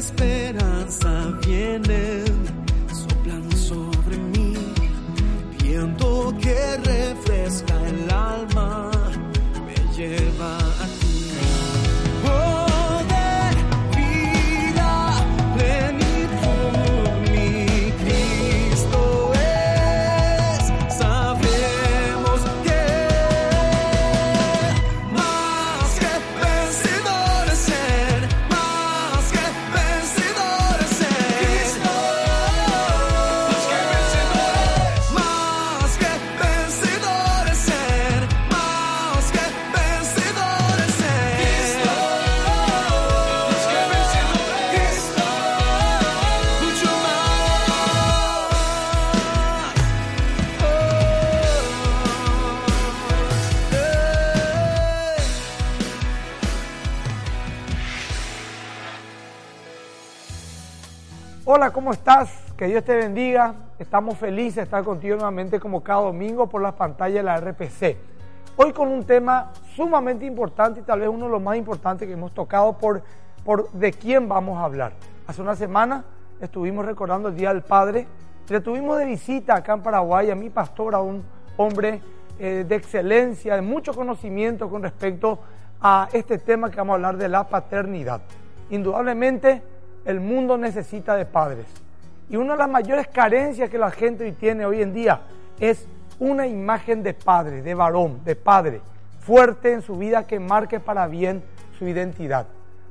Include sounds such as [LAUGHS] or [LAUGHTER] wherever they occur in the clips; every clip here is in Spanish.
Esperanza vienen, Hola, ¿cómo estás? Que Dios te bendiga. Estamos felices de estar contigo nuevamente como cada domingo por las pantallas de la RPC. Hoy con un tema sumamente importante y tal vez uno de los más importantes que hemos tocado por, por de quién vamos a hablar. Hace una semana estuvimos recordando el Día del Padre. Le tuvimos de visita acá en Paraguay a mi pastor, a un hombre eh, de excelencia, de mucho conocimiento con respecto a este tema que vamos a hablar de la paternidad. Indudablemente el mundo necesita de padres. Y una de las mayores carencias que la gente hoy tiene hoy en día es una imagen de padre, de varón, de padre, fuerte en su vida que marque para bien su identidad.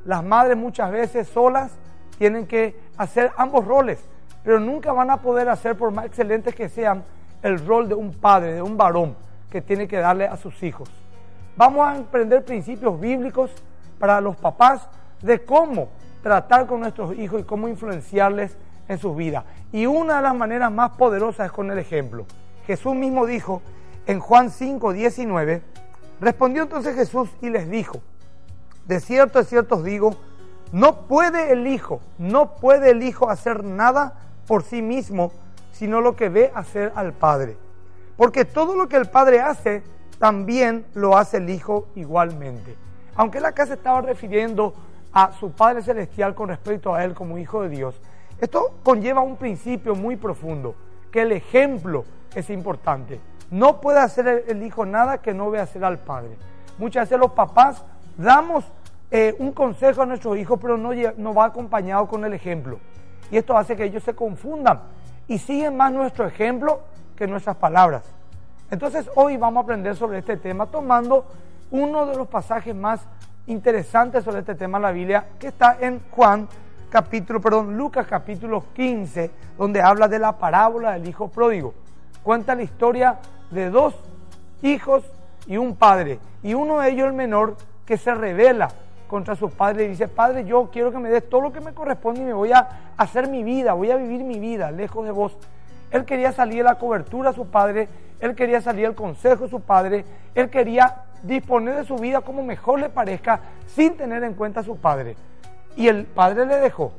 Las madres muchas veces solas tienen que hacer ambos roles, pero nunca van a poder hacer, por más excelentes que sean, el rol de un padre, de un varón que tiene que darle a sus hijos. Vamos a aprender principios bíblicos para los papás de cómo tratar con nuestros hijos y cómo influenciarles en sus vidas. Y una de las maneras más poderosas es con el ejemplo. Jesús mismo dijo en Juan 5, 19, respondió entonces Jesús y les dijo, de cierto, de cierto os digo, no puede el Hijo, no puede el Hijo hacer nada por sí mismo, sino lo que ve hacer al Padre. Porque todo lo que el Padre hace, también lo hace el Hijo igualmente. Aunque él acá se estaba refiriendo a su Padre Celestial con respecto a él como Hijo de Dios, esto conlleva un principio muy profundo, que el ejemplo es importante. No puede hacer el, Hijo nada que no vea hacer al Padre. Muchas veces los papás damos eh, un consejo a nuestros hijos, pero no, no va acompañado con el ejemplo. Y esto hace que ellos se confundan y siguen más nuestro ejemplo que nuestras palabras. Entonces hoy vamos a aprender sobre este tema tomando uno de los pasajes más interesantes sobre este tema en la Biblia que está en Juan capítulo, perdón, Lucas capítulo 15, donde habla de la parábola del hijo pródigo. Cuenta la historia de dos hijos y un padre, y uno de ellos el menor que se revela contra su padre y dice, padre, yo quiero que me des todo lo que me corresponde y me voy a hacer mi vida, voy a vivir mi vida lejos de vos. Él quería salir de la cobertura de su padre, él quería salir del consejo de su padre, él quería disponer de su vida como mejor le parezca sin tener en cuenta a su padre. Y el padre le dejó.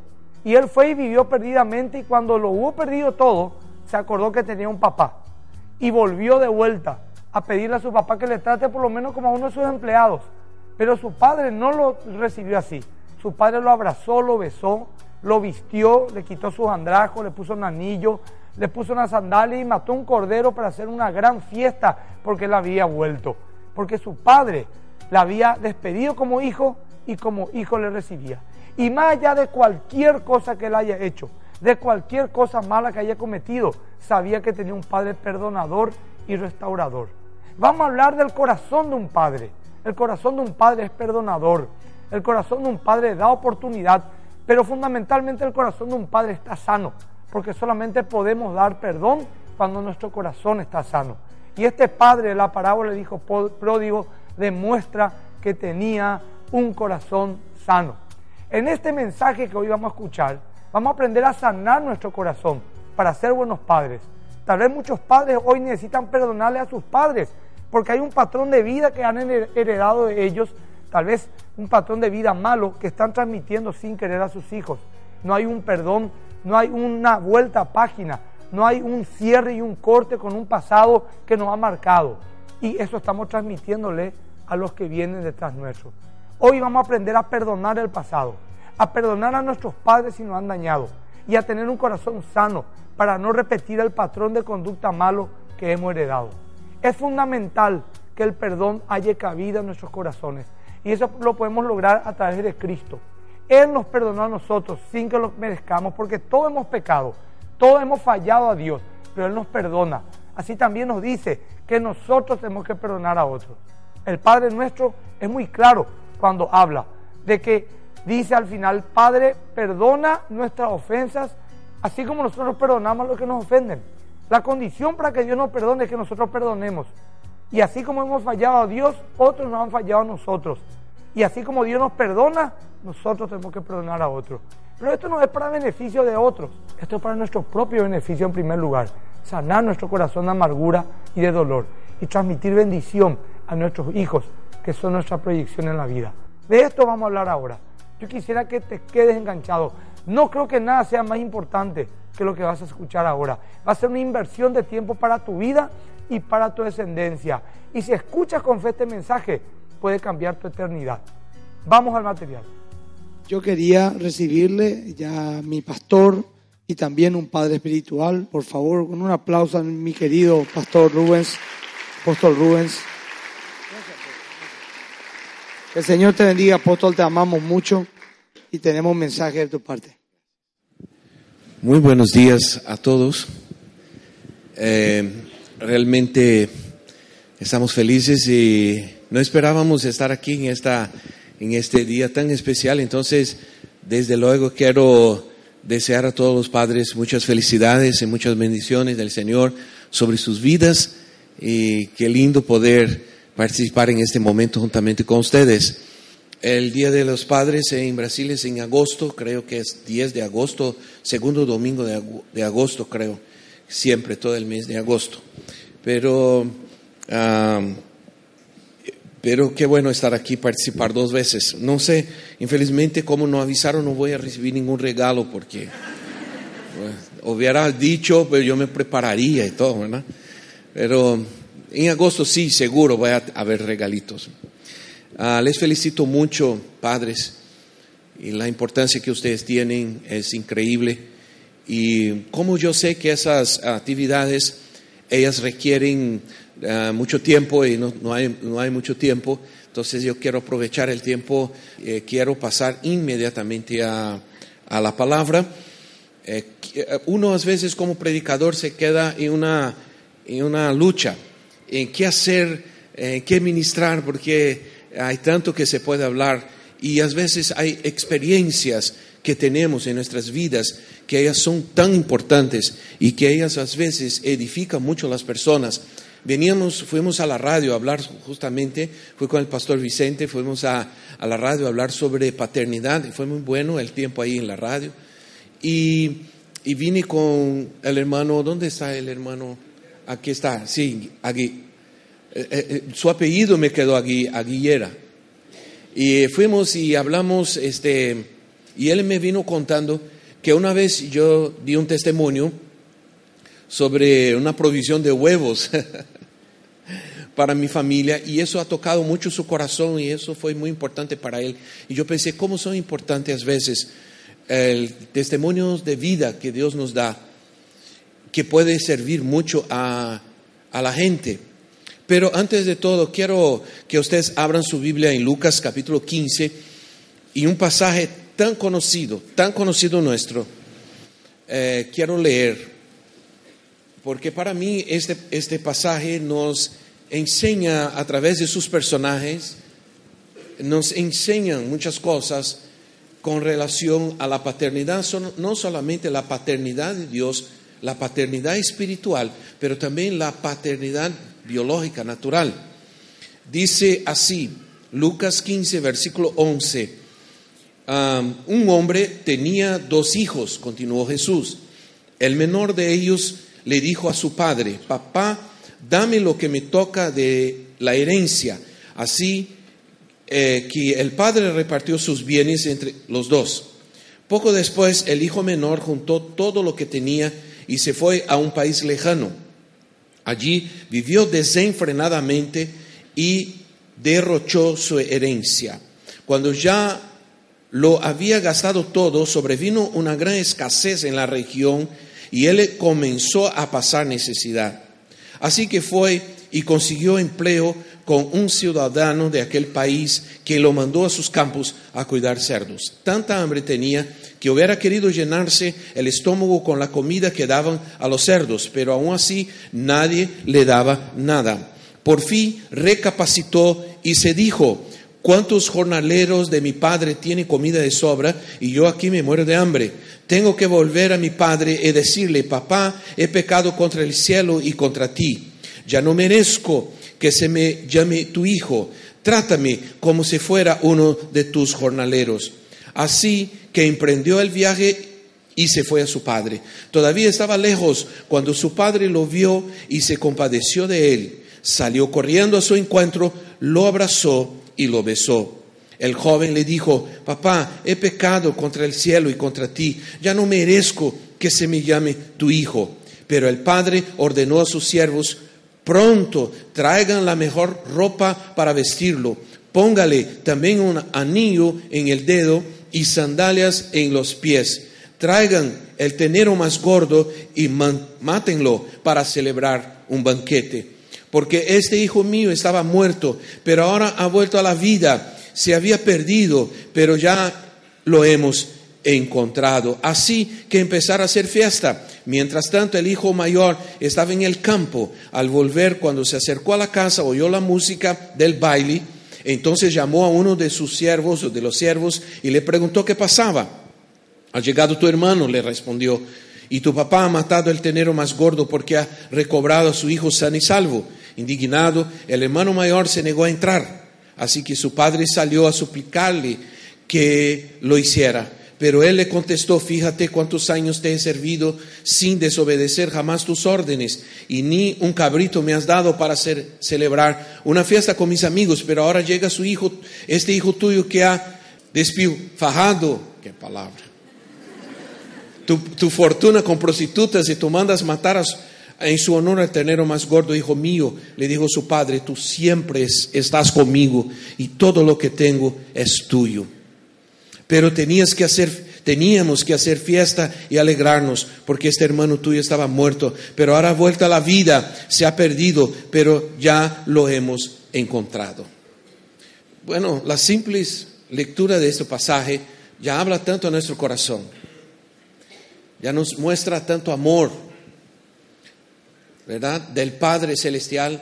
Y él fue y vivió perdidamente y cuando lo hubo perdido todo, se acordó que tenía un papá. Y volvió de vuelta a pedirle a su papá que le trate por lo menos como a uno de sus empleados. Pero su padre no lo recibió así. Su padre lo abrazó, lo besó, lo vistió, le quitó sus andrajos, le puso un anillo, le puso una sandalia y mató un cordero para hacer una gran fiesta porque él había vuelto. Porque su padre la había despedido como hijo y como hijo le recibía. Y más allá de cualquier cosa que él haya hecho, de cualquier cosa mala que haya cometido, sabía que tenía un padre perdonador y restaurador. Vamos a hablar del corazón de un padre. El corazón de un padre es perdonador. El corazón de un padre da oportunidad, pero fundamentalmente el corazón de un padre está sano, porque solamente podemos dar perdón cuando nuestro corazón está sano. Y este padre de la parábola dijo pródigo demuestra que tenía un corazón sano. En este mensaje que hoy vamos a escuchar, vamos a aprender a sanar nuestro corazón para ser buenos padres. Tal vez muchos padres hoy necesitan perdonarle a sus padres porque hay un patrón de vida que han heredado de ellos, tal vez un patrón de vida malo que están transmitiendo sin querer a sus hijos. No hay un perdón, no hay una vuelta a página, no hay un cierre y un corte con un pasado que nos ha marcado. Y eso estamos transmitiéndole a los que vienen detrás nuestro. Hoy vamos a aprender a perdonar el pasado, a perdonar a nuestros padres si nos han dañado y a tener un corazón sano para no repetir el patrón de conducta malo que hemos heredado. Es fundamental que el perdón haya cabida en nuestros corazones y eso lo podemos lograr a través de Cristo. Él nos perdonó a nosotros sin que lo merezcamos porque todos hemos pecado, todos hemos fallado a Dios, pero Él nos perdona. Así también nos dice que nosotros tenemos que perdonar a otros. El Padre nuestro es muy claro cuando habla de que dice al final, Padre, perdona nuestras ofensas, así como nosotros perdonamos a los que nos ofenden. La condición para que Dios nos perdone es que nosotros perdonemos. Y así como hemos fallado a Dios, otros nos han fallado a nosotros. Y así como Dios nos perdona, nosotros tenemos que perdonar a otros. Pero esto no es para beneficio de otros, esto es para nuestro propio beneficio en primer lugar. Sanar nuestro corazón de amargura y de dolor y transmitir bendición a nuestros hijos, que son nuestra proyección en la vida. De esto vamos a hablar ahora. Yo quisiera que te quedes enganchado. No creo que nada sea más importante que lo que vas a escuchar ahora. Va a ser una inversión de tiempo para tu vida y para tu descendencia. Y si escuchas con fe este mensaje, puede cambiar tu eternidad. Vamos al material. Yo quería recibirle ya a mi pastor y también un padre espiritual. Por favor, con un aplauso a mi querido pastor Rubens, apóstol Rubens. Que el Señor te bendiga, apóstol, te amamos mucho y tenemos un mensaje de tu parte. Muy buenos días a todos. Eh, realmente estamos felices y no esperábamos estar aquí en, esta, en este día tan especial. Entonces, desde luego quiero desear a todos los padres muchas felicidades y muchas bendiciones del Señor sobre sus vidas y qué lindo poder participar en este momento juntamente con ustedes. El Día de los Padres en Brasil es en agosto, creo que es 10 de agosto, segundo domingo de, agosto, creo, siempre, todo el mes de agosto. Pero, pero qué bueno estar aquí, participar dos veces. No sé, infelizmente, como no avisaron, no voy a recibir ningún regalo porque hubiera dicho, pero yo me prepararía y todo, ¿verdad? Pero en agosto sí, seguro voy a haber regalitos. Ah, les felicito mucho, padres, y la importancia que ustedes tienen es increíble. Y como yo sé que esas actividades, ellas requieren ah, mucho tiempo y no, no, hay, no, hay, mucho tiempo, entonces yo quiero aprovechar el tiempo, eh, quiero pasar inmediatamente a, a la palabra. Eh, uno a veces como predicador se queda en una, en una lucha, en qué hacer, en qué ministrar, porque hay tanto que se puede hablar y a veces hay experiencias que tenemos en nuestras vidas que ellas son tan importantes y que ellas a veces edifican mucho a las personas. Veníamos, fuimos a la radio a hablar justamente, fui con el pastor Vicente, fuimos a, a la radio a hablar sobre paternidad y fue muy bueno el tiempo ahí en la radio. Y, y vine con el hermano, ¿dónde está el hermano? Aquí está, sí, aquí, eh, eh, su apellido me quedó aquí, Aguillera. Y fuimos y hablamos, este, y él me vino contando que una vez yo di un testimonio sobre una provisión de huevos [LAUGHS] para mi familia y eso ha tocado mucho su corazón y eso fue muy importante para él. Y yo pensé, ¿cómo son importantes a veces el testimonio de vida que Dios nos da? que puede servir mucho a, a la gente. Pero antes de todo, quiero que ustedes abran su Biblia en Lucas capítulo 15 y un pasaje tan conocido, tan conocido nuestro. Eh, quiero leer, porque para mí este, este pasaje nos enseña a través de sus personajes, nos enseñan muchas cosas con relación a la paternidad, no solamente la paternidad de Dios, la paternidad espiritual, pero también la paternidad biológica, natural. Dice así, Lucas 15, versículo 11, um, un hombre tenía dos hijos, continuó Jesús. El menor de ellos le dijo a su padre, papá, dame lo que me toca de la herencia. Así eh, que el padre repartió sus bienes entre los dos. Poco después, el hijo menor juntó todo lo que tenía y se fue a un país lejano. Allí vivió desenfrenadamente y derrochó su herencia. Cuando ya lo había gastado todo, sobrevino una gran escasez en la región y él comenzó a pasar necesidad. Así que fue y consiguió empleo con un ciudadano de aquel país que lo mandó a sus campos a cuidar cerdos. Tanta hambre tenía que hubiera querido llenarse el estómago con la comida que daban a los cerdos, pero aún así nadie le daba nada. Por fin recapacitó y se dijo, ¿cuántos jornaleros de mi padre tienen comida de sobra y yo aquí me muero de hambre? Tengo que volver a mi padre y decirle, papá, he pecado contra el cielo y contra ti. Ya no merezco que se me llame tu hijo. Trátame como si fuera uno de tus jornaleros. Así que emprendió el viaje y se fue a su padre. Todavía estaba lejos cuando su padre lo vio y se compadeció de él. Salió corriendo a su encuentro, lo abrazó y lo besó. El joven le dijo, papá, he pecado contra el cielo y contra ti, ya no merezco que se me llame tu hijo. Pero el padre ordenó a sus siervos, pronto traigan la mejor ropa para vestirlo, póngale también un anillo en el dedo y sandalias en los pies. Traigan el tenero más gordo y mátenlo para celebrar un banquete. Porque este hijo mío estaba muerto, pero ahora ha vuelto a la vida. Se había perdido, pero ya lo hemos encontrado. Así que empezar a hacer fiesta. Mientras tanto, el hijo mayor estaba en el campo. Al volver, cuando se acercó a la casa, oyó la música del baile. Entonces llamó a uno de sus siervos o de los siervos y le preguntó qué pasaba. Ha llegado tu hermano, le respondió, y tu papá ha matado el tenero más gordo porque ha recobrado a su hijo sano y salvo. Indignado, el hermano mayor se negó a entrar. Así que su padre salió a suplicarle que lo hiciera. Pero él le contestó, fíjate cuántos años te he servido sin desobedecer jamás tus órdenes, y ni un cabrito me has dado para hacer, celebrar una fiesta con mis amigos, pero ahora llega su hijo, este hijo tuyo que ha despilfajado, qué palabra, tu, tu fortuna con prostitutas y tú mandas matar a en su honor al ternero más gordo, hijo mío, le dijo su padre, tú siempre es- estás conmigo y todo lo que tengo es tuyo. Pero tenías que hacer, teníamos que hacer fiesta y alegrarnos, porque este hermano tuyo estaba muerto, pero ahora ha vuelto a la vida, se ha perdido, pero ya lo hemos encontrado. Bueno, la simple lectura de este pasaje ya habla tanto a nuestro corazón, ya nos muestra tanto amor, ¿verdad? Del Padre Celestial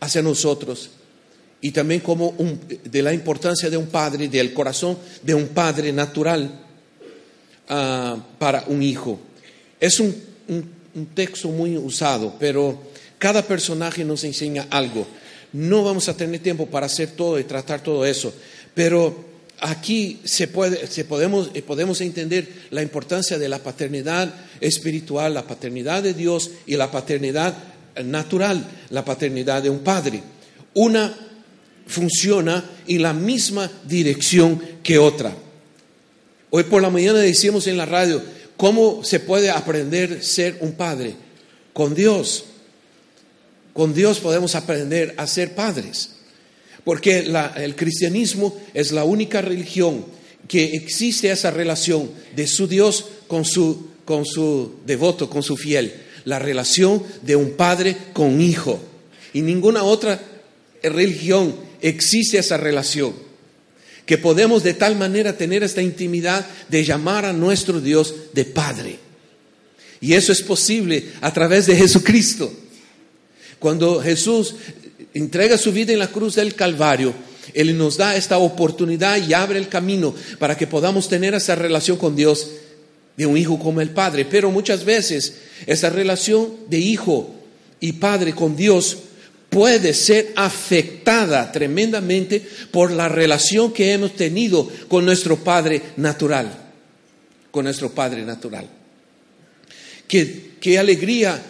hacia nosotros y también como un- de la importancia de un padre, del corazón de un padre natural ah, para un hijo. Es un, un- un texto muy usado, pero cada personaje nos enseña algo. No vamos a tener tiempo para hacer todo y tratar todo eso, pero aquí se puede, se podemos, eh, podemos entender la importancia de la paternidad espiritual, la paternidad de Dios y la paternidad natural, la paternidad de un padre. Una funciona en la misma dirección que otra. Hoy por la mañana decíamos en la radio, ¿cómo se puede aprender a ser un padre? Con Dios. Con Dios podemos aprender a ser padres. Porque el cristianismo es la única religión que existe esa relación de su Dios con su con su devoto, con su fiel. La relación de un padre con un hijo. Y ninguna otra religión existe esa relación. Que podemos de tal manera tener esta intimidad de llamar a nuestro Dios de Padre. Y eso es posible a través de Jesucristo. Cuando Jesús entrega su vida en la cruz del Calvario, Él nos da esta oportunidad y abre el camino para que podamos tener esa relación con Dios de un hijo como el Padre. Pero muchas veces esa relación de hijo y padre con Dios puede ser afectada tremendamente por la relación que hemos tenido con nuestro Padre natural, con nuestro Padre natural. Qué, qué alegría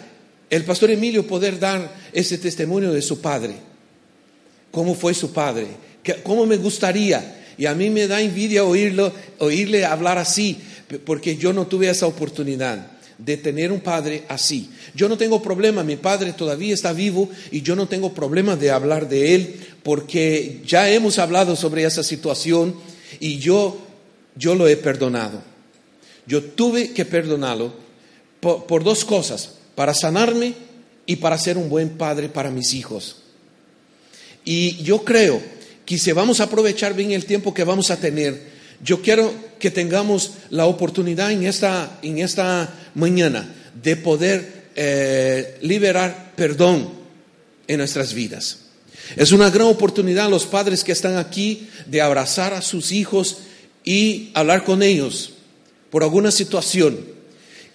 el pastor Emilio poder dar ese testimonio de su padre. ¿Cómo fue su padre? ¿Qué- ¿Cómo me gustaría? Y a mí me da envidia oírlo, oírle hablar así, porque yo no tuve esa oportunidad de tener un padre así. Yo no tengo problema, mi padre todavía está vivo y yo no tengo problema de hablar de él, porque ya hemos hablado sobre esa situación y yo, yo lo he perdonado. Yo tuve que perdonarlo por, por dos cosas, para sanarme y para ser un buen padre para mis hijos. Y yo creo que si vamos a aprovechar bien el tiempo que vamos a tener, yo quiero que tengamos la oportunidad en esta, en esta mañana de poder eh, liberar perdón en nuestras vidas. Es una gran oportunidad los padres que están aquí de abrazar a sus hijos y hablar con ellos por alguna situación.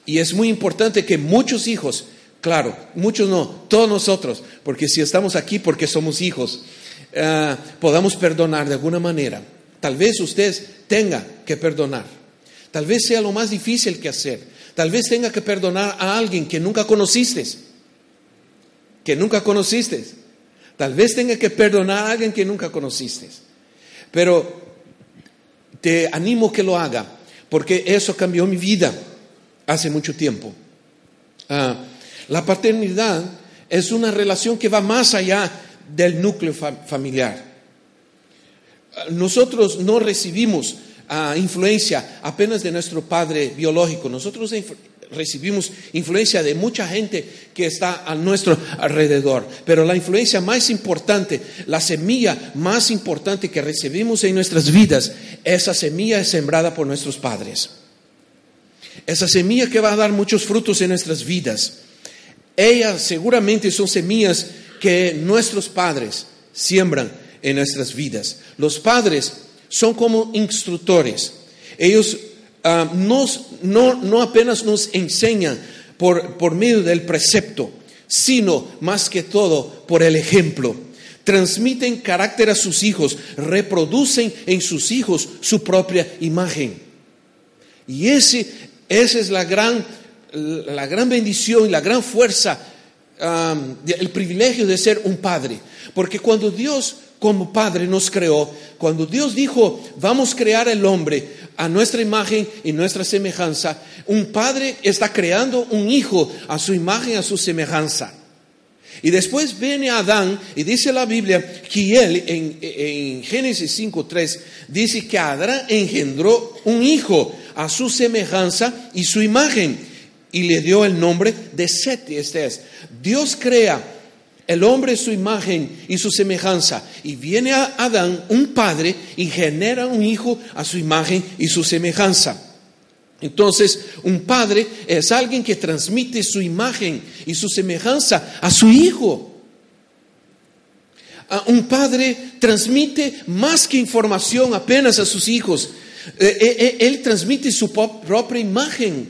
Y es muy importante que muchos hijos, claro, muchos no, todos nosotros, porque si estamos aquí porque somos hijos, eh, podamos perdonar de alguna manera. Tal vez usted tenga que perdonar. Tal vez sea lo más difícil que hacer. Tal vez tenga que perdonar a alguien que nunca conociste. Que nunca conociste. Tal vez tenga que perdonar a alguien que nunca conociste. Pero te animo que lo haga, porque eso cambió mi vida hace mucho tiempo. Ah, la paternidad es una relación que va más allá del núcleo fa- familiar. Nosotros no recibimos ah, influencia apenas de nuestro padre biológico, nosotros recibimos influencia de mucha gente que está a nuestro alrededor, pero la influencia más importante, la semilla más importante que recibimos en nuestras vidas, esa semilla es sembrada por nuestros padres. Esa semilla que va a dar muchos frutos en nuestras vidas. Ellas seguramente son semillas que nuestros padres siembran en nuestras vidas. Los padres son como instructores. Ellos ah, nos- no, no apenas nos enseñan por, por medio del precepto, sino más que todo por el ejemplo. Transmiten carácter a sus hijos, reproducen en sus hijos su propia imagen. Y ese, esa es la gran, la gran bendición y la gran fuerza, um, el privilegio de ser un padre. Porque cuando Dios como padre nos creó, cuando Dios dijo, vamos a crear el hombre a nuestra imagen y nuestra semejanza, un padre está creando un hijo a su imagen, a su semejanza. Y después viene Adán y dice la Biblia que él en, en Génesis 5.3 dice que Adán engendró un hijo a su semejanza y su imagen y le dio el nombre de Seti. Este es, Dios crea el hombre su imagen y su semejanza y viene a Adán un padre y genera un hijo a su imagen y su semejanza. Entonces, un padre es alguien que transmite su imagen y su semejanza a su hijo. Un padre transmite más que información apenas a sus hijos. Eh, eh, eh, Él transmite su propia imagen.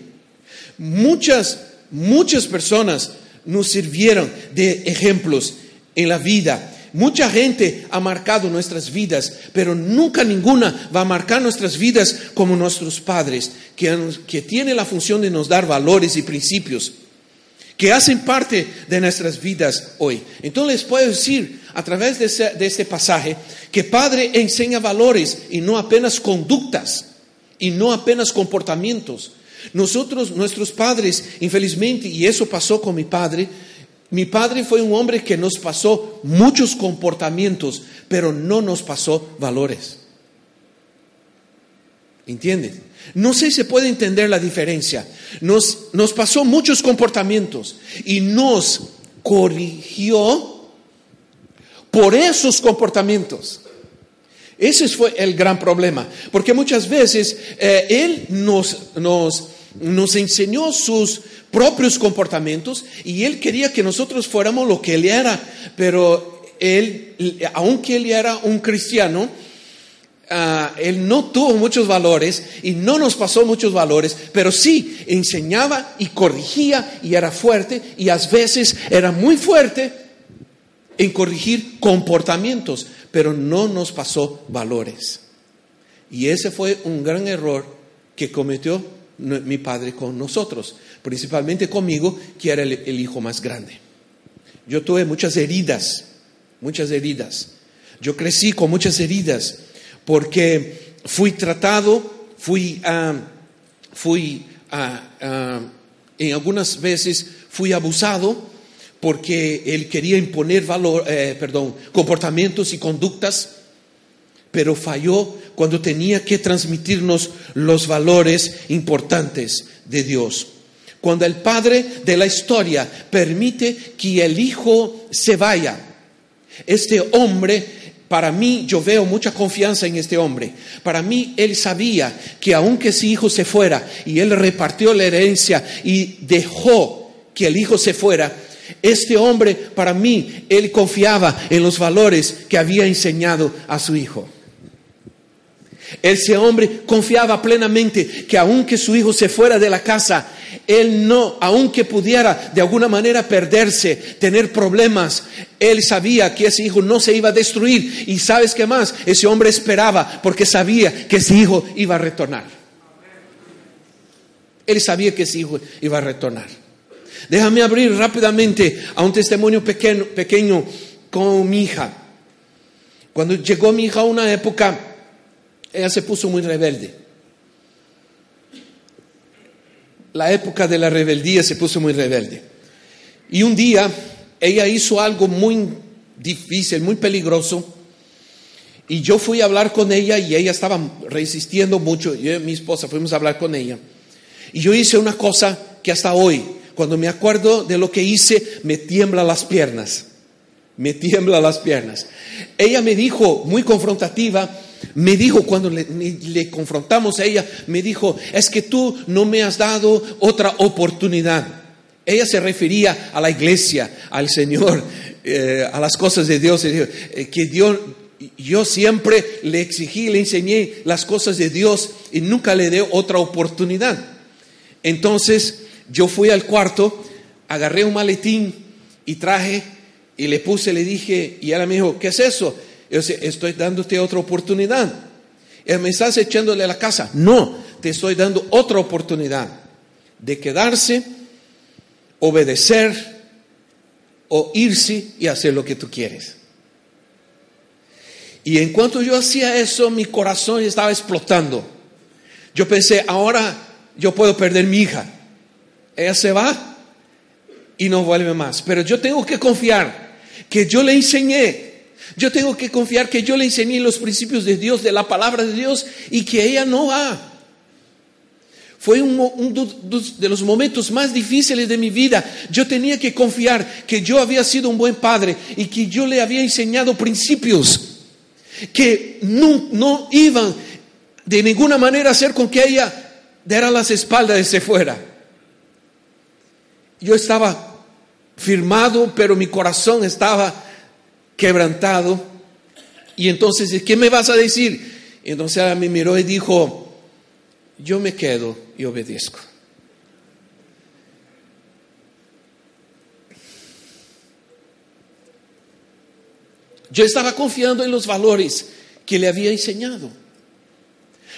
Muchas, muchas personas nos sirvieron de ejemplos en la vida. Mucha gente ha marcado nuestras vidas, pero nunca ninguna va a marcar nuestras vidas como nuestros padres, que, que la función de nos dar valores y principios que hacen parte de nuestras vidas hoy. Entonces les puedo decir a través de, ese- pasaje que Padre enseña valores y no apenas conductas y no apenas comportamientos. Nosotros, nuestros padres, infelizmente, y eso pasó con mi padre, mi padre fue un hombre que nos pasó muchos comportamientos, pero no nos pasó valores. ¿Entiendes? No sé si se puede entender la diferencia. Nos, nos pasó muchos comportamientos y nos corrigió por esos comportamientos. Ese fue el gran problema, porque muchas veces eh, Él nos, nos, nos enseñó sus propios comportamientos y Él quería que nosotros fuéramos lo que Él era, pero Él, aunque Él era un cristiano, ah, Él no tuvo muchos valores y no nos pasó muchos valores, pero sí enseñaba y corrigía y era fuerte y a veces era muy fuerte en corrigir comportamientos, pero no nos pasó valores. Y ese fue un gran error que cometió mi padre con nosotros, principalmente conmigo, que era el, hijo más grande. Yo tuve muchas heridas, muchas heridas. Yo crecí con muchas heridas porque fui tratado, fui, ah, fui ah, ah, en algunas veces fui abusado porque él quería imponer valor, eh, perdón, comportamientos y conductas, pero falló cuando tenía que transmitirnos los valores importantes de Dios. Cuando el padre de la historia permite que el hijo se vaya, este hombre, para mí, yo veo mucha confianza en este hombre. Para mí, él sabía que aunque su hijo se fuera y él repartió la herencia y dejó que el hijo se fuera, este hombre, para mí, él confiaba en los valores que había enseñado a su hijo. Ese hombre confiaba plenamente que aunque su hijo se fuera de la casa, él no, aunque pudiera de alguna manera perderse, tener problemas, él sabía que ese hijo no se iba a destruir. Y sabes qué más, ese hombre esperaba porque sabía que ese hijo iba a retornar. Él sabía que ese hijo iba a retornar. Déjame abrir rápidamente a un testimonio pequeño, pequeño con mi hija. Cuando llegó mi hija a una época, ella se puso muy rebelde. La época de la rebeldía se puso muy rebelde. Y un día ella hizo algo muy difícil, muy peligroso. Y yo fui a hablar con ella y ella estaba resistiendo mucho. Yo y mi esposa fuimos a hablar con ella. Y yo hice una cosa que hasta hoy, cuando me acuerdo de lo que hice, me tiembla las piernas. Me tiembla las piernas. Ella me dijo, muy confrontativa, me dijo cuando le, confrontamos a ella, me dijo, es que tú no me has dado otra oportunidad. Ella se refería a la iglesia, al Señor, [LAUGHS] eh, a las cosas de Dios. eh, que Dios, yo siempre le exigí, le enseñé las cosas de Dios y nunca le di otra oportunidad. Entonces yo fui al cuarto, agarré un maletín y traje y le puse, le dije, y ella me dijo, ¿qué es eso? Yo dije, estoy dándote otra oportunidad. ¿Me estás echándole a la casa? No, te estoy dando otra oportunidad de quedarse, obedecer o irse y hacer lo que tú quieres. Y en cuanto yo hacía eso, mi corazón estaba explotando. Yo pensé, ahora yo puedo perder mi hija. Ella se va y no vuelve más. Pero yo tengo que confiar que yo le enseñé. Yo tengo que confiar que yo le enseñé los principios de Dios, de la palabra de Dios, y que ella no va. Fue un, mo- un du- du- de los momentos más difíciles de mi vida. Yo tenía que confiar que yo había sido un buen padre y que yo le había enseñado principios que no, no iban de ninguna manera a hacer con que ella diera las espaldas y se fuera. Yo estaba firmado, pero mi corazón estaba quebrantado. Y entonces, ¿qué me vas a decir? Entonces ella me miró y dijo, yo me quedo y obedezco. Yo estaba confiando en los valores que le había enseñado.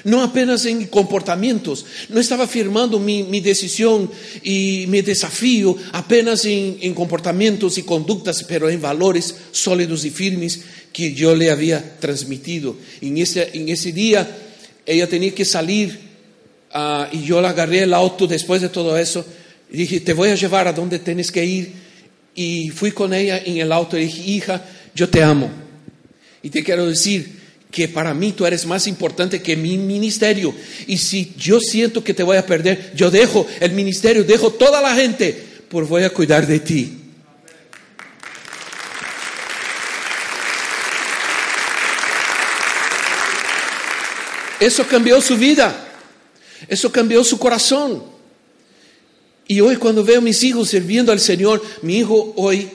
No apenas en comportamientos, no estaba firmando mi, decisión y mi desafío apenas en, en comportamientos y conductas, pero en valores sólidos y firmes que yo le había transmitido. En ese, en ese día ella tenía que salir ah, y yo la agarré el auto después de todo eso dije, te voy a llevar a donde tienes que ir. Y fui con ella en el auto y dije, hija, yo te amo. Y te quiero decir que para mí tú eres más importante que mi ministerio. Y si yo siento que te voy a perder, yo dejo el ministerio, dejo toda la gente, por voy a cuidar de ti. Eso cambió su vida. Eso cambió su corazón. Y hoy cuando veo a mis hijos sirviendo al Señor, mi hijo hoy,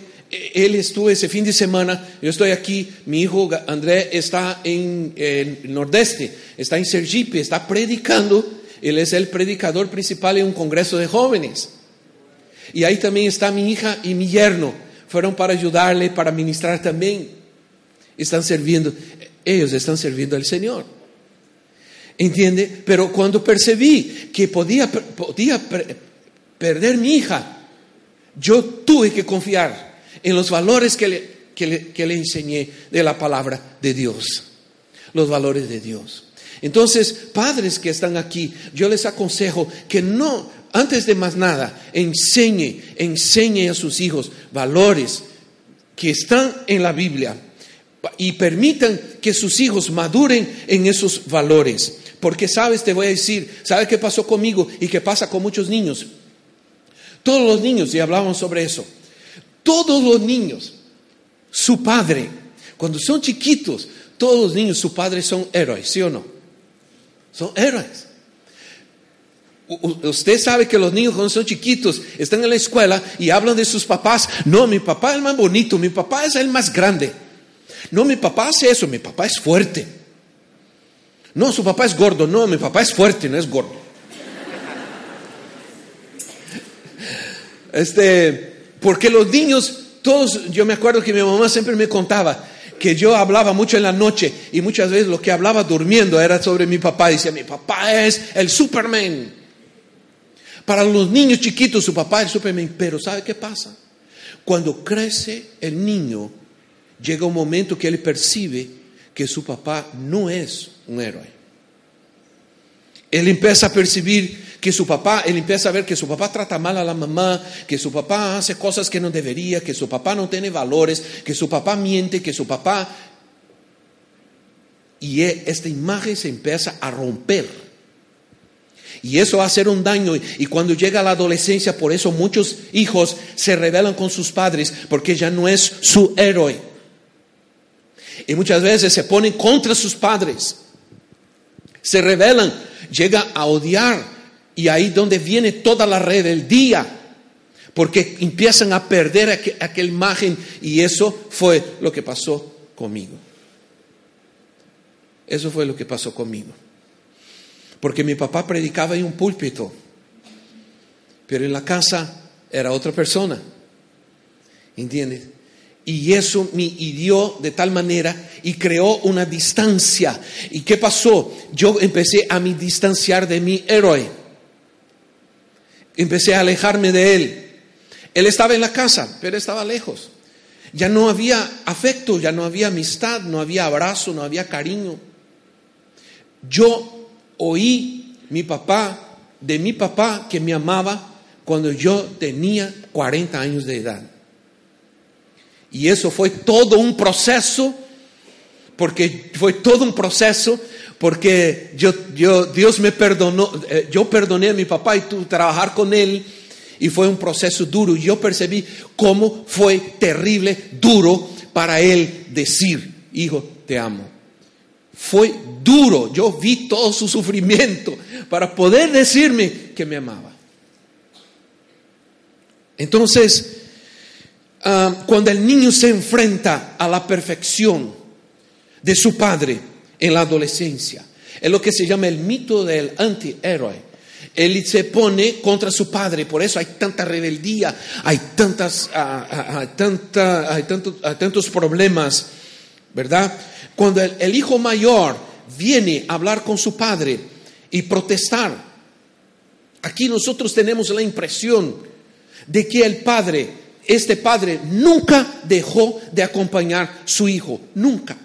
él estuvo ese fin de semana, yo estoy aquí, mi hijo André está en el Nordeste, está en Sergipe, está predicando, él es el predicador principal en un congreso de jóvenes. Y ahí también está mi hija y mi yerno, fueron para ayudarle, para ministrar también. Están sirviendo, ellos están sirviendo al Señor. ¿Entiende? Pero cuando percibí que podía, podía per- perder mi hija, yo tuve que confiar en los valores que le, que le- que le enseñé de la palabra de Dios. Los valores de Dios. Entonces, padres que están aquí, yo les aconsejo que no, antes de más nada, enseñe, enseñe a sus hijos valores que están en la Biblia y permitan que sus hijos maduren en esos valores. Porque sabes, te voy a decir, ¿sabes qué pasó conmigo y qué pasa con muchos niños? Todos los niños, y hablábamos sobre eso, todos los niños, su padre, cuando son chiquitos, todos los niños, su padre son héroes, ¿sí o no? Son héroes. Usted sabe que los niños cuando son chiquitos están en la escuela y hablan de sus papás. No, mi papá es el más bonito, mi papá es el más grande. No, mi papá hace eso, mi papá es fuerte. No, su papá es gordo. No, mi papá es fuerte, no es gordo. Este, porque los niños, todos, yo me acuerdo que mi mamá siempre me contaba que yo hablaba mucho en la noche y muchas veces lo que hablaba durmiendo era sobre mi papá. Decía, mi papá es el Superman. Para los niños chiquitos, su papá es el Superman. Pero ¿sabe qué pasa? Cuando crece el niño, llega un momento que él percibe que su papá no es un héroe. Él empieza a percibir que su papá, él empieza a ver que su papá trata mal a la mamá, que su papá hace cosas que no debería, que su papá no tiene valores, que su papá miente, que su papá... Y e- esta imagen se empieza a romper. Y eso va a hacer un daño. Y cuando llega la adolescencia, por eso muchos hijos se rebelan con sus padres, porque ya no es su héroe. Y muchas veces se ponen contra sus padres. Se rebelan, llega a odiar. Y ahí donde viene toda la rebeldía. Porque empiezan a perder aqu- aquella imagen. Y eso fue lo que pasó conmigo. Eso fue lo que pasó conmigo. Porque mi papá predicaba en un púlpito. Pero en la casa era otra persona. ¿Entiendes? Y eso me hirió de tal manera y creó una distancia. ¿Y qué pasó? Yo empecé a me distanciar de mi héroe. Empecé a alejarme de él. Él estaba en la casa, pero estaba lejos. Ya no había afecto, ya no había amistad, no había abrazo, no había cariño. Yo oí mi papá, de mi papá que me amaba cuando yo tenía 40 años de edad. Y eso fue todo un proceso, porque fue todo un proceso, porque yo, Dios me perdonó, eh, yo perdoné a mi papá y que trabajar con él, y fue un proceso duro. Y yo percibí cómo fue terrible, duro para él decir, hijo, te amo. Fue duro, yo vi todo su sufrimiento para poder decirme que me amaba. Entonces, Ah, cuando el niño se enfrenta a la perfección de su padre en la adolescencia, es lo que se llama el mito del antihéroe. Él se pone contra su padre, por eso hay tanta rebeldía, hay, tantas, ah, ah, hay, tanta- hay tanto- hay tantos problemas, ¿verdad? Cuando el, el hijo mayor viene a hablar con su padre y protestar, aquí nosotros tenemos la impresión de que el padre, este padre, nunca dejó de acompañar su hijo, nunca.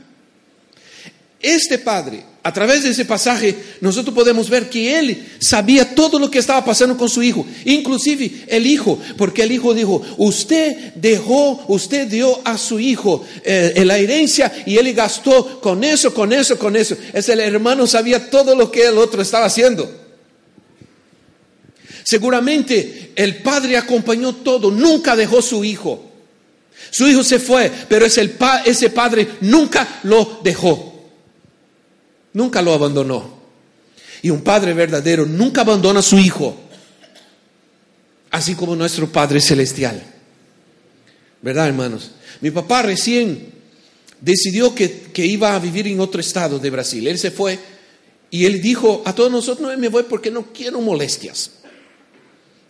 Este padre, A través de ese pasaje nosotros podemos ver que él sabía todo lo que estaba pasando con su hijo, inclusive el hijo, porque el hijo dijo, usted dejó, usted dio a su hijo eh, la herencia y él gastó con eso, con eso, con eso. Es el hermano sabía todo lo que el otro estaba haciendo. Seguramente el padre acompañó todo, nunca dejó su hijo. Su hijo se fue, pero ese, pa ese padre nunca lo dejó. Nunca lo abandonó. Y un padre verdadero nunca abandona a su hijo. Así como nuestro Padre Celestial. ¿Verdad, hermanos? Mi papá recién decidió que, que, iba a vivir en otro estado de Brasil. Él se fue y él dijo a todos nosotros, no me voy porque no quiero molestias.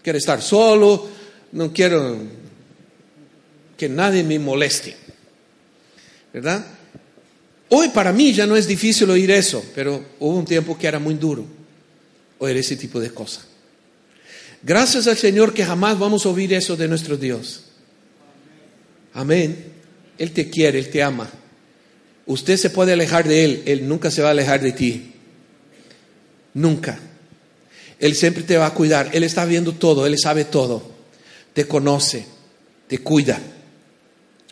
Quiero estar solo, no quiero que nadie me moleste. ¿Verdad? Hoy para mí ya no es difícil oír eso, pero hubo un tiempo que era muy duro oír ese tipo de cosas. Gracias al Señor que jamás vamos a oír eso de nuestro Dios. Amén. Él te quiere, Él te ama. Usted se puede alejar de Él, Él nunca se va a alejar de ti. Nunca. Él siempre te va a cuidar, Él está viendo todo, Él sabe todo, te conoce, te cuida.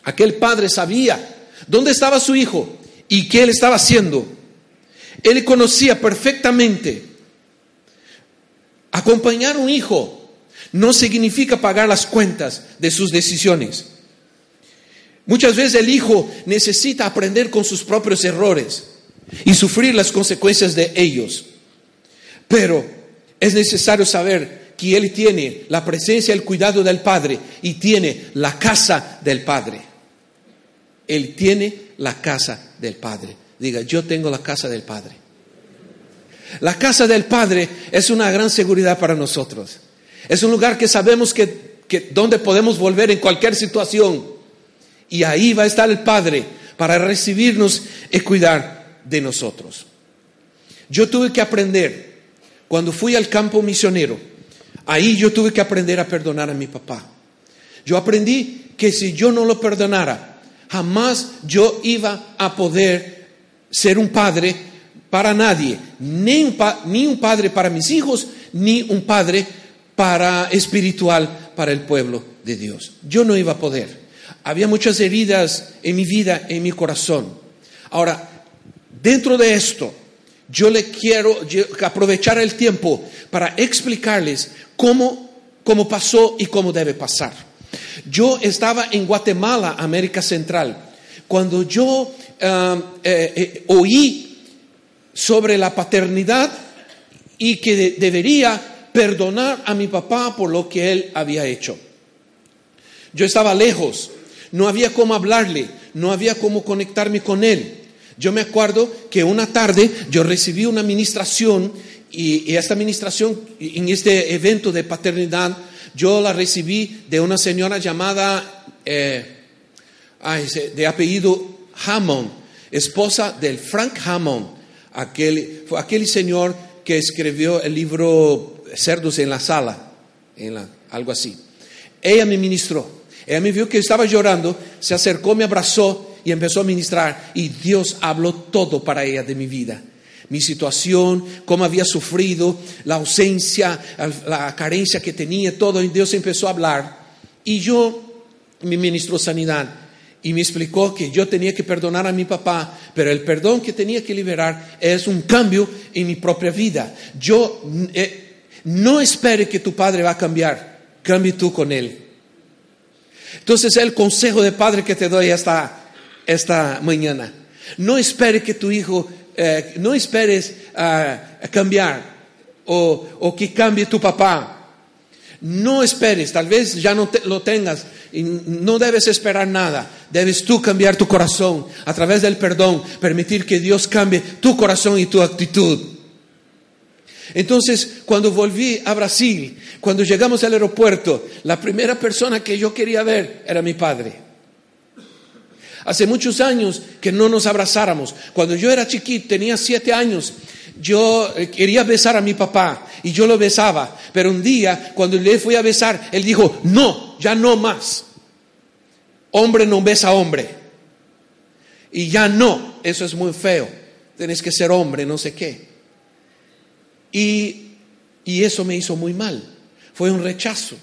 Aquel padre sabía dónde estaba su hijo y qué él estaba haciendo. Él conocía perfectamente. Acompañar a un hijo no significa pagar las cuentas de sus decisiones. Muchas veces el hijo necesita aprender con sus propios errores y sufrir las consecuencias de ellos. Pero es necesario saber que él tiene la presencia y el cuidado del Padre y tiene la casa del Padre. Él tiene la casa del Padre. Diga, yo tengo la casa del Padre. La casa del Padre es una gran seguridad para nosotros. Es un lugar que sabemos que, donde podemos volver en cualquier situación. Y ahí va a estar el Padre para recibirnos y cuidar de nosotros. Yo tuve que aprender, cuando fui al campo misionero, ahí yo tuve que aprender a perdonar a mi papá. Yo aprendí que si yo no lo perdonara, jamás yo iba a poder ser un padre para nadie, ni un, pa ni un padre para mis hijos, ni un padre para espiritual para el pueblo de Dios. Yo no iba a poder. Había muchas heridas en mi vida, en mi corazón. Ahora, dentro de esto, yo le quiero aprovechar el tiempo para explicarles cómo, cómo pasó y cómo debe pasar. Yo estaba en Guatemala, América Central, cuando yo uh, eh, eh, oí sobre la paternidad y que de debería perdonar a mi papá por lo que él había hecho. Yo estaba lejos, no había cómo hablarle, no había cómo conectarme con él. Yo me acuerdo que una tarde yo recibí una administración y, y esta administración en este evento de paternidad yo la recibí de una señora llamada, eh, de apellido Hammond, esposa del Frank Hammond, aquel, aquel señor que escribió el libro Cerdos en la Sala, en algo así. Ella me ministró. Ella me vio que estaba llorando, se acercó, me abrazó y empezó a ministrar. Y Dios habló todo para ella de mi vida mi situación, cómo había sufrido, la ausencia, la carencia que tenía, todo. Y Dios empezó a hablar. Y yo, me ministró sanidad. Y me explicó que yo tenía que perdonar a mi papá, pero el perdón que tenía que liberar es un cambio en mi propia vida. Yo eh, no espere que tu padre va a cambiar, cambie tú con él. Entonces el consejo de padre que te doy esta, esta mañana. No espere que tu hijo eh, no esperes a cambiar o, o, que cambie tu papá. No esperes, tal vez ya no lo tengas y no debes esperar nada. Debes tú cambiar tu corazón a través del perdón, permitir que Dios cambie tu corazón y tu actitud. Entonces, cuando volví a Brasil, cuando llegamos al aeropuerto, la primera persona que yo quería ver era mi padre. Hace muchos años que no nos abrazáramos. Cuando yo era chiquito, tenía siete años, yo eh, quería besar a mi papá y yo lo besaba. Pero un día, cuando le fui a besar, él dijo, no, ya no más. Hombre no besa a hombre. Y ya no, eso es muy feo. tenés que ser hombre, no sé qué. Y, y eso me hizo muy mal, fue un rechazo.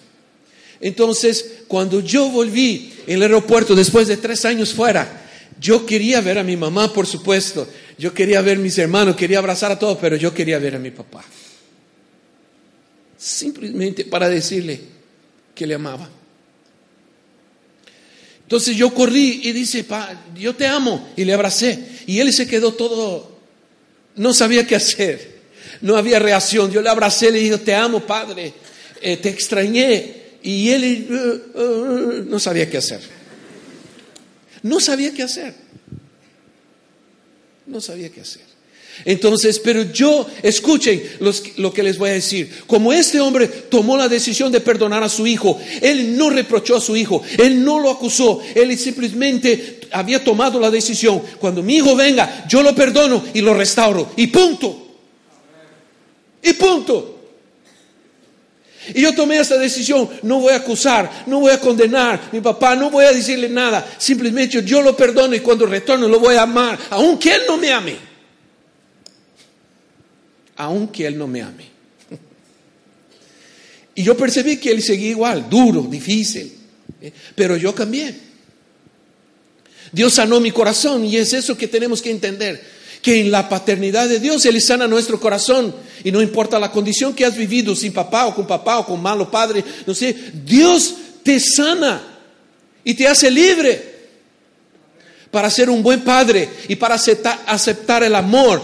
Entonces, cuando yo volví en el aeropuerto después de tres años fuera, yo quería ver a mi mamá, por supuesto, yo quería ver a mis hermanos, quería abrazar a todos, pero yo quería ver a mi papá. Simplemente para decirle que le amaba. Entonces yo corrí y dice, pa, yo te amo, y le abracé. Y él se quedó todo, no sabía qué hacer, no había reacción. Yo le abracé, le dije, te amo, padre, eh, te extrañé. Y él eh, eh, no sabía qué hacer. No sabía qué hacer. No sabía qué hacer. Entonces, pero yo, escuchen lo que les voy a decir. Como este hombre tomó la decisión de perdonar a su hijo, él no reprochó a su hijo, él no lo acusó, él simplemente había tomado la decisión. Cuando mi hijo venga, yo lo perdono y lo restauro. Y punto. Y punto. Y yo tomé esa decisión, no voy a acusar, no voy a condenar mi papá, no voy a decirle nada, simplemente yo lo perdono y cuando retorno lo voy a amar, aunque él no me ame. Aunque él no me ame. Y yo percibí que él seguía igual, duro, difícil, ¿eh? pero yo cambié. Dios sanó mi corazón y es eso que tenemos que entender que en la paternidad de Dios Él sana nuestro corazón y no importa la condición que has vivido, sin papá o con papá o con malo padre, no sé, Dios te sana y te hace libre para ser un buen padre y para aceptar, aceptar el amor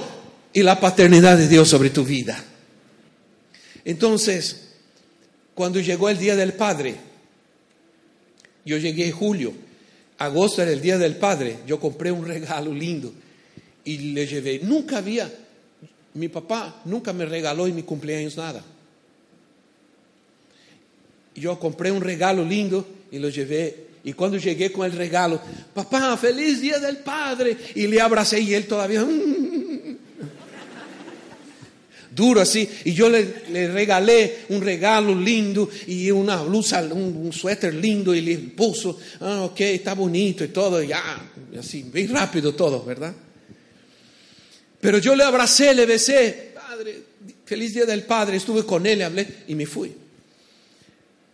y la paternidad de Dios sobre tu vida. Entonces, cuando llegó el día del padre, yo llegué en julio, agosto era el día del padre, yo compré un regalo lindo y le llevé. Nunca había, mi papá nunca me regaló en mi cumpleaños nada. Yo compré un regalo lindo y lo llevé. Y cuando llegué con el regalo, papá, feliz día del padre. Y le abracé y él todavía... "Mm". Duro así. Y yo le, le regalé un regalo lindo y una blusa, un, suéter lindo y le puso, ah, ok, está bonito y todo. Y así, bien rápido todo, ¿verdad? Pero yo le abracé, le besé, padre, feliz día del padre, estuve con él, le hablé y me fui.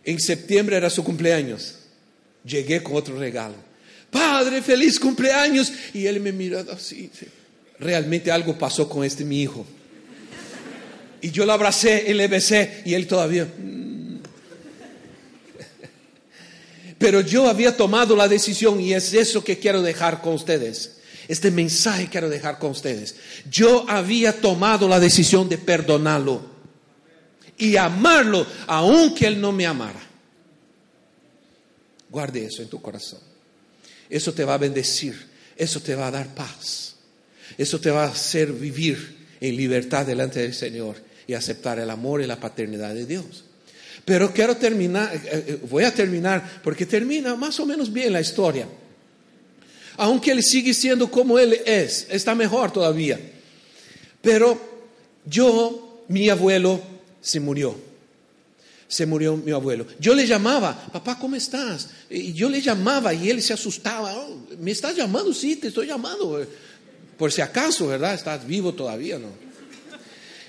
En septiembre era su cumpleaños. Llegué con otro regalo. Padre, feliz cumpleaños. Y él me miró así. Realmente algo pasó con este mi hijo. Y yo lo abracé y le besé y él todavía. mm. [LAUGHS] Pero yo había tomado la decisión y es eso que quiero dejar con ustedes. Este mensaje quiero dejar con ustedes. Yo había tomado la decisión de perdonarlo y amarlo aunque él no me amara. Guarde eso en tu corazón. Eso te va a bendecir. Eso te va a dar paz. Eso te va a hacer vivir en libertad delante del Señor y aceptar el amor y la paternidad de Dios. Pero quiero terminar, eh, eh, voy a terminar porque termina más o menos bien la historia. Aunque él sigue siendo como él es, está mejor todavía. Pero yo, mi abuelo se murió. Se murió mi abuelo. Yo le llamaba, papá, ¿cómo estás? Y yo le llamaba y él se asustaba. "Oh, ¿Me estás llamando? Sí, te estoy llamando. Por si acaso, ¿verdad? Estás vivo todavía, ¿no?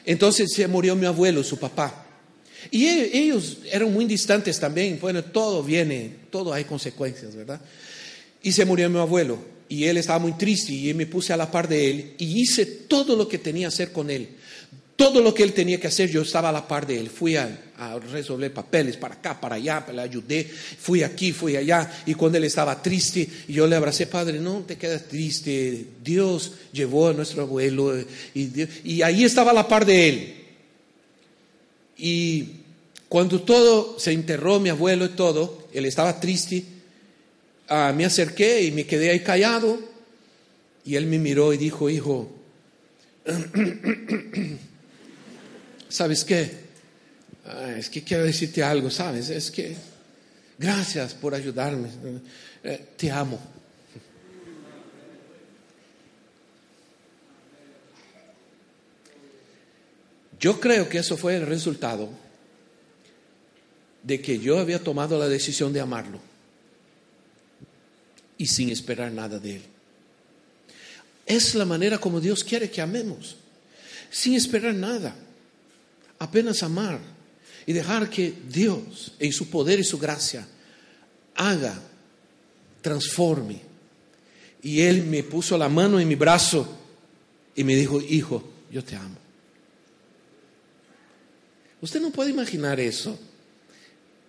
Entonces se murió mi abuelo, su papá. Y e- ellos eran muy distantes también. Bueno, todo viene, todo hay consecuencias, ¿verdad? Y se murió mi abuelo. Y él estaba muy triste y me puse a la par de él y hice todo lo que tenía que hacer con él. Todo lo que él tenía que hacer, yo estaba a la par de él. Fui a, resolver papeles para acá, para allá, le ayudé. Fui aquí, fui allá. Y cuando él estaba triste, yo le abracé, padre, no te quedas triste. Dios llevó a nuestro abuelo. Y, Dios- y ahí estaba a la par de él. Y cuando todo se enterró, mi abuelo y todo, él estaba triste. Ah, me acerqué y me quedé ahí callado. Y él me miró y dijo, hijo, [CLEARS THROAT] ¿sabes qué? Ah, es que quiero decirte algo, ¿sabes? Es que gracias por ayudarme. Eh, te amo. Yo creo que eso fue el resultado de que yo había tomado la decisión de amarlo y sin esperar nada de él. Es la manera como Dios quiere que amemos, sin esperar nada, apenas amar y dejar que Dios, en su poder y su gracia, haga, transforme. Y Él me puso la mano en mi brazo y me dijo, hijo, yo te amo. Usted no puede imaginar eso.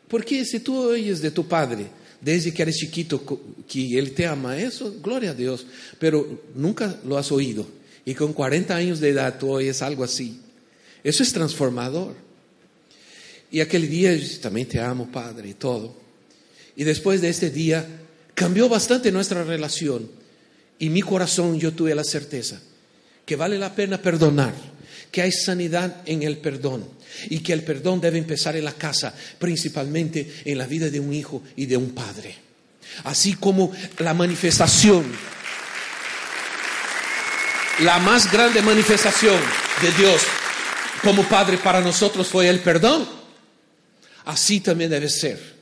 Porque si tú oyes de tu padre, desde que eres chiquito, que él te ama, eso, gloria a Dios, pero nunca lo has oído. Y con 40 años de edad tú oyes algo así. Eso es transformador. Y aquel día yo también te amo, Padre, y todo. Y después de este día cambió bastante nuestra relación. Y mi corazón yo tuve la certeza que vale la pena perdonar, que hay sanidad en el perdón y que el perdón debe empezar en la casa, principalmente en la vida de un hijo y de un padre. Así como la manifestación, la más grande manifestación de Dios como Padre para nosotros fue el perdón. Así también debe ser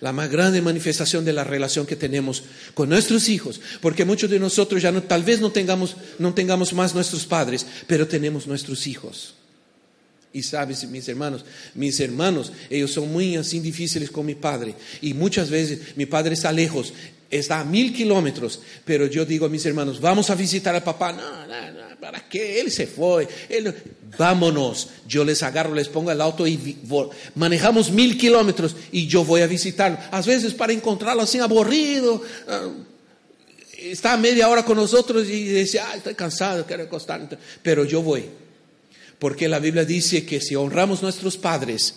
la más grande manifestación de la relación que tenemos con nuestros hijos, porque muchos de nosotros ya no, tal vez no tengamos, no tengamos más nuestros padres, pero tenemos nuestros hijos. Y sabes, mis hermanos, mis hermanos, ellos son muy así difíciles con mi padre. Y muchas veces mi padre está lejos, está a mil kilómetros, pero yo digo a mis hermanos, vamos a visitar a papá. No, no, no, ¿para qué? Él se fue. Él no- Vámonos. Yo les agarro, les pongo el auto y manejamos mil kilómetros y yo voy a visitarlo. A veces para encontrarlo así aburrido. ah, está a media hora con nosotros y dice, ah, estoy cansado, quiero acostarme. Pero yo voy. Porque la Biblia dice que si honramos nuestros padres,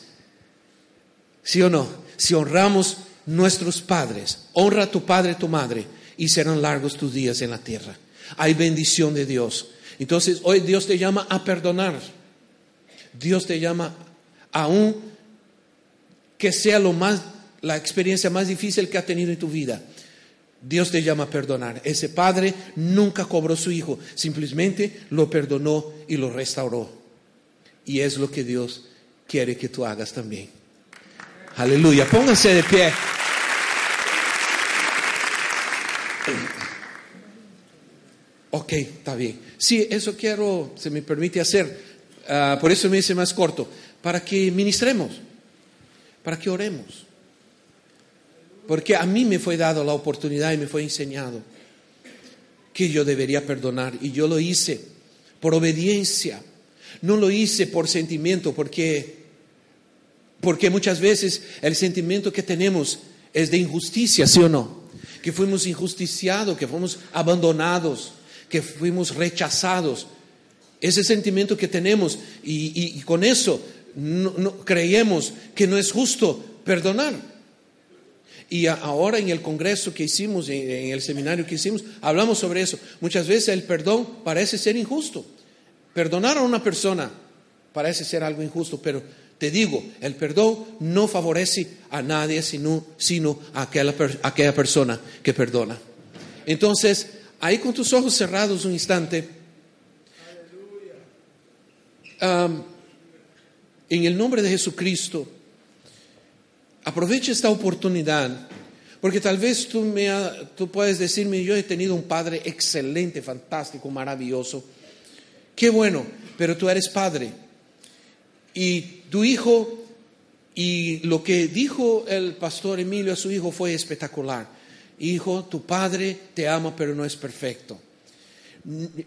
¿sí o no? Si honramos nuestros padres, honra a tu padre y tu madre y serán largos tus días en la tierra. Hay bendición de Dios. Entonces hoy Dios te llama a perdonar. Dios te llama aún que sea lo más la experiencia más difícil que ha tenido en tu vida. Dios te llama a perdonar. Ese padre nunca cobró su hijo, simplemente lo perdonó y lo restauró. Y es lo que Dios quiere que tú hagas también. Aleluya. Pónganse de pie. Ok, está bien. Sí, eso quiero, se me permite hacer. Ah, por eso me hice más corto. Para que ministremos, para que oremos. Porque a mí me fue dado la oportunidad y me fue enseñado que yo debería perdonar. Y yo lo hice por obediencia. No lo hice por sentimiento, porque, porque muchas veces el sentimiento que tenemos es de injusticia, ¿sí o no? Que fuimos injusticiados, que fuimos abandonados, que fuimos rechazados. Ese sentimiento que tenemos y, con eso no- creemos que no es justo perdonar. Y ahora en el congreso que hicimos, en el seminario que hicimos, hablamos sobre eso. Muchas veces el perdón parece ser injusto. Perdonar a una persona parece ser algo injusto, pero te digo, el perdón no favorece a nadie sino, a aquella, persona que perdona. Entonces, ahí con tus ojos cerrados un instante, am, en el nombre de Jesucristo, aprovecha esta oportunidad, porque tal vez tú, me tú puedes decirme, yo he tenido un padre excelente, fantástico, maravilloso. Qué bueno, pero tú eres padre. Y tu hijo, y lo que dijo el pastor Emilio a su hijo fue espectacular. Hijo, tu padre te ama, pero no es perfecto.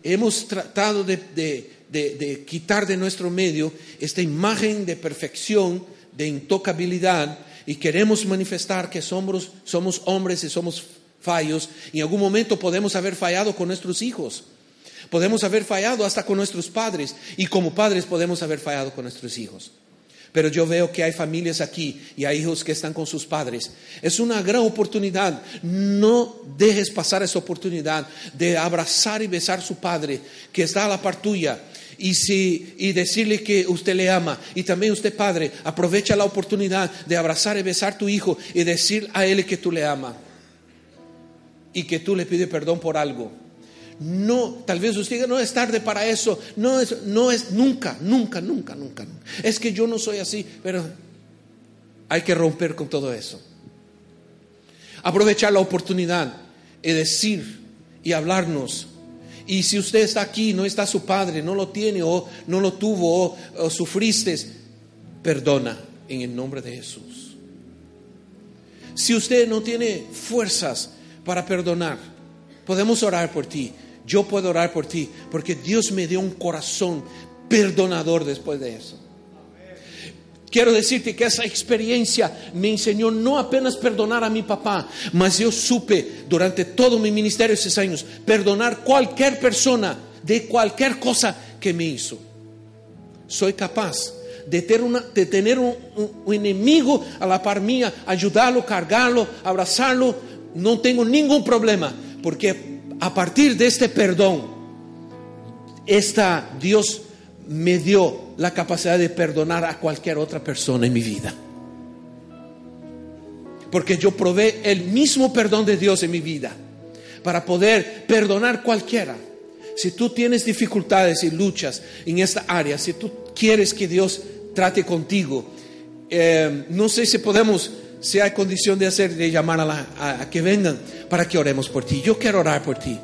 Hemos tratado de, quitar de nuestro medio esta imagen de perfección, de intocabilidad, y queremos manifestar que somos, somos hombres y somos fallos, y en algún momento podemos haber fallado con nuestros hijos. Podemos haber fallado hasta con nuestros padres y como padres podemos haber fallado con nuestros hijos. Pero yo veo que hay familias aquí y hay hijos que están con sus padres. Es una gran oportunidad. No dejes pasar esa oportunidad de abrazar y besar a su padre que está a la par tuya y, si, y decirle que usted le ama. Y también usted, padre, aprovecha la oportunidad de abrazar y besar a tu hijo y decir a él que tú le amas y que tú le pides perdón por algo. No, tal vez usted diga, no es tarde para eso. No es, no es nunca, nunca, nunca, nunca. Es que yo no soy así, pero hay que romper con todo eso. Aprovechar la oportunidad y decir y hablarnos Y si usted está aquí, no está su padre, no lo tiene o no lo tuvo o, o sufriste, perdona en el nombre de Jesús. Si usted no tiene fuerzas para perdonar, podemos orar por ti. Yo puedo orar por ti porque Dios me dio un corazón perdonador después de eso. Quiero decirte que esa experiencia me enseñó no apenas perdonar a mi papá, mas yo supe durante todo mi ministerio esos años perdonar cualquier persona de cualquier cosa que me hizo. Soy capaz de tener, una- tener un, un- un enemigo a la par mía, ayudarlo, cargarlo, abrazarlo. No tengo ningún problema, porque a partir de este perdón, esta Dios me dio la capacidad de perdonar a cualquier otra persona en mi vida. Porque yo probé el mismo perdón de Dios en mi vida para poder perdonar cualquiera. Si tú tienes dificultades y luchas en esta área, si tú quieres que Dios trate contigo, eh, no sé si podemos, si hay condición de hacer, de llamar a, la- a- que vengan para que oremos por ti. Yo quiero orar por ti.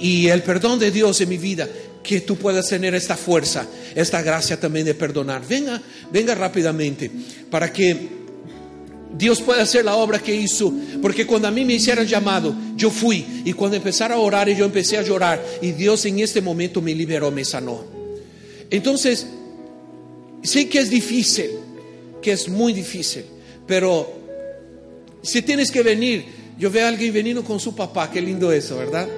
Y el perdón de Dios en mi vida, que tú puedas tener esta fuerza, esta gracia también de perdonar. Venga, venga rápidamente para que Dios puede hacer la obra que hizo, porque cuando a mí me hicieron llamado, yo fui, y cuando empezaron a orar, yo empecé a llorar, y Dios en este momento me liberó, me sanó. Entonces, sé que es difícil, que es muy difícil, pero si tienes que venir, yo veo a alguien veniendo con su papá, qué lindo eso, ¿verdad?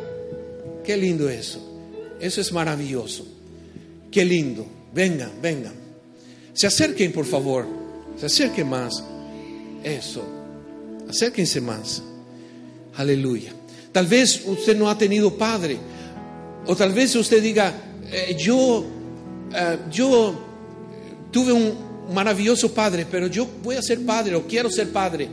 Qué lindo eso, eso es maravilloso, qué lindo, vengan, vengan, se acerquen por favor, se acerquen más. Eso. Acérquense más. Aleluya. Tal vez usted no ha tenido padre. O tal vez usted diga, eh, yo, eh, yo tuve un maravilloso padre, pero yo voy a ser padre o quiero ser padre.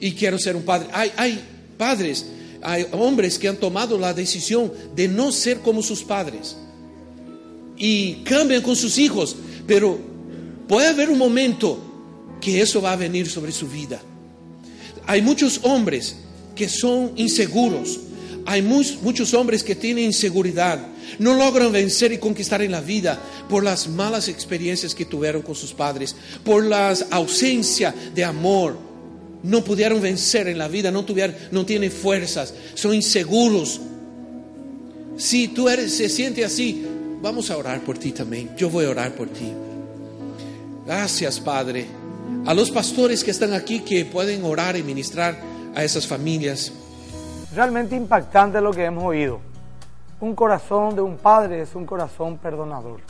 Y quiero ser un padre. Hay, hay padres, hay hombres que han tomado la decisión de no ser como sus padres. Y cambian con sus hijos. Pero puede haber un momento que eso va a venir sobre su vida. Hay muchos hombres que son inseguros. Hay muchos hombres que tienen inseguridad. No logran vencer y conquistar en la vida por las malas experiencias que tuvieron con sus padres, por la ausencia de amor. No pudieron vencer en la vida, no, tuvieron, no tienen fuerzas, son inseguros. Si tú eres, se siente así, vamos a orar por ti también. Yo voy a orar por ti. Gracias, Padre. A los pastores que están aquí que pueden orar y ministrar a esas familias. Realmente impactante lo que hemos oído. Un corazón de un padre es un corazón perdonador.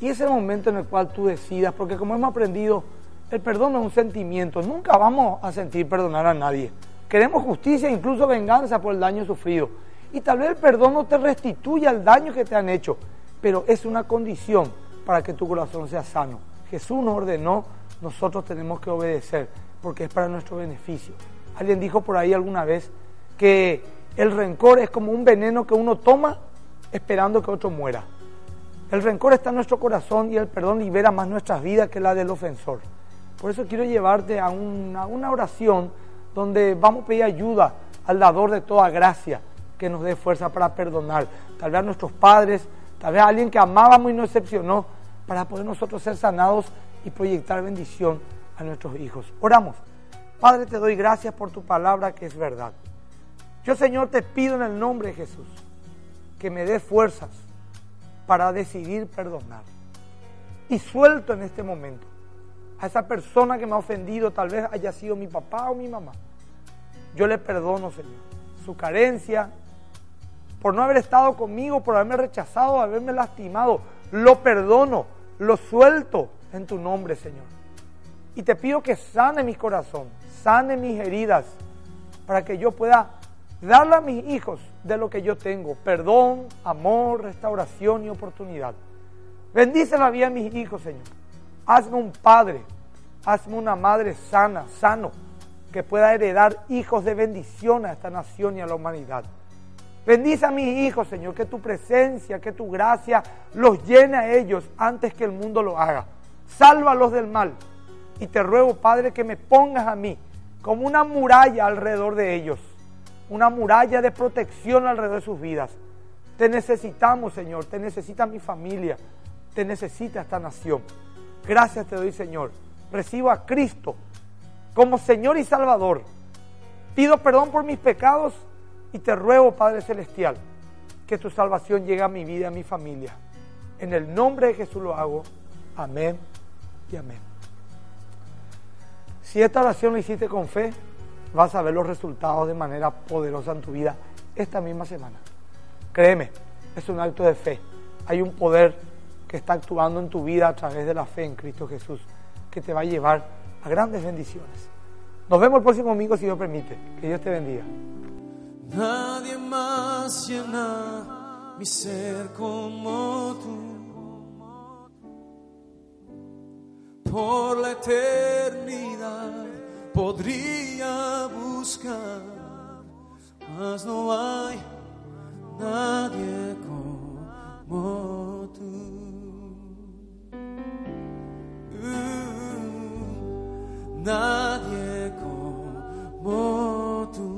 Y ese momento en el cual tú decidas, porque como hemos aprendido, el perdón es un sentimiento. Nunca vamos a sentir perdonar a nadie. Queremos justicia, incluso venganza por el daño sufrido. Y tal vez el perdón no te restituya el daño que te han hecho, pero es una condición para que tu corazón sea sano. Jesús nos ordenó, nosotros tenemos que obedecer, porque es para nuestro beneficio. Alguien dijo por ahí alguna vez que el rencor es como un veneno que uno toma esperando que otro muera. El rencor está en nuestro corazón y el perdón libera más nuestras vidas que la del ofensor. Por eso quiero llevarte a una, oración donde vamos a pedir ayuda al dador de toda gracia que nos dé fuerza para perdonar. Tal vez a nuestros padres, tal vez a alguien que amábamos y nos decepcionó, para poder nosotros ser sanados y proyectar bendición a nuestros hijos. Oramos. Padre, te doy gracias por tu palabra que es verdad. Yo, Señor, te pido en el nombre de Jesús que me dé fuerzas para decidir perdonar. Y suelto en este momento a esa persona que me ha ofendido, tal vez haya sido mi papá o mi mamá. Yo le perdono, Señor, su carencia, por no haber estado conmigo, por haberme rechazado, haberme lastimado. Lo perdono, lo suelto en tu nombre, Señor. Y te pido que sane mi corazón, sane mis heridas, para que yo pueda darle a mis hijos de lo que yo tengo, perdón, amor, restauración y oportunidad. Bendice la vida de mis hijos, Señor. Hazme un padre, hazme una madre sana, sano, que pueda heredar hijos de bendición a esta nación y a la humanidad. Bendice a mis hijos, Señor, que tu presencia, que tu gracia los llene a ellos antes que el mundo lo haga. Sálvalos del mal. Y te ruego, Padre, que me pongas a mí como una muralla alrededor de ellos, una muralla de protección alrededor de sus vidas, Te necesitamos, Señor. Te necesita mi familia. Te necesita esta nación. Gracias te doy, Señor. Recibo a Cristo como Señor y Salvador. Pido perdón por mis pecados y te ruego, Padre Celestial, que tu salvación llegue a mi vida y a mi familia. En el nombre de Jesús lo hago. Amén y amén. Si esta oración la hiciste con fe, vas a ver los resultados de manera poderosa en tu vida esta misma semana. Créeme, es un acto de fe. Hay un poder que está actuando en tu vida a través de la fe en Cristo Jesús, que te va a llevar a grandes bendiciones. Nos vemos el próximo domingo si Dios permite. Que Dios te bendiga. Nadie más llena mi ser como tú. Por la eternidad podría buscar, mas no hay nadie como tú. Nadie como tú.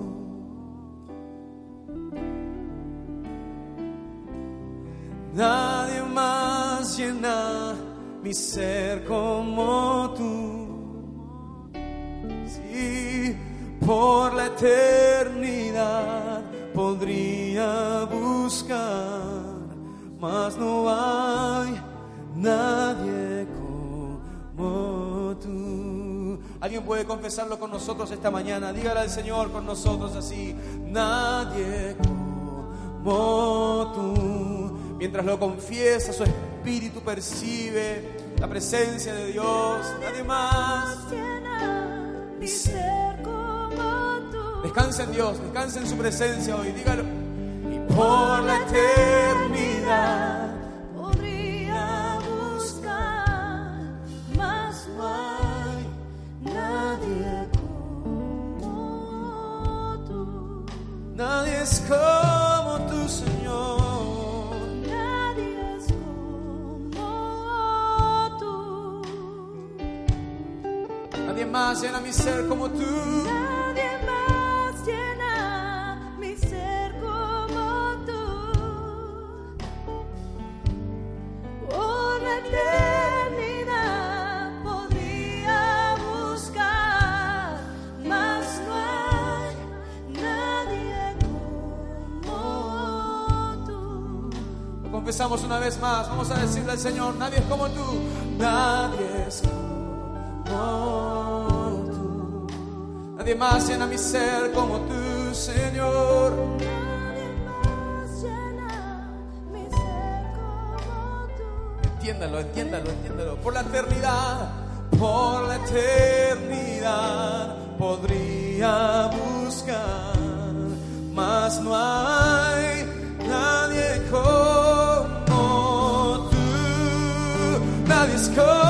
Nadie más llena mi ser como tú. Si por la eternidad podría buscar, mas no hay nadie Alguien puede confesarlo con nosotros esta mañana. Dígale al Señor con nosotros así. Nadie como tú. Mientras lo confiesa, su espíritu percibe la presencia de Dios. Nadie más. Descansa en Dios, descansa en su presencia hoy. Dígalo. Y por la eternidad. Nadie es como tu Señor. Nadie es como tú. Nadie más llena mi ser como tú. Nadie más Confesamos una vez más. Vamos a decirle al Señor, nadie es como tú. Nadie es como tú. Nadie más llena mi ser como tú, Señor. Nadie más llena mi ser como tú. Entiéndalo, entiéndalo, entiéndalo. Por la eternidad, por la eternidad podría buscar, mas no hay Nadie es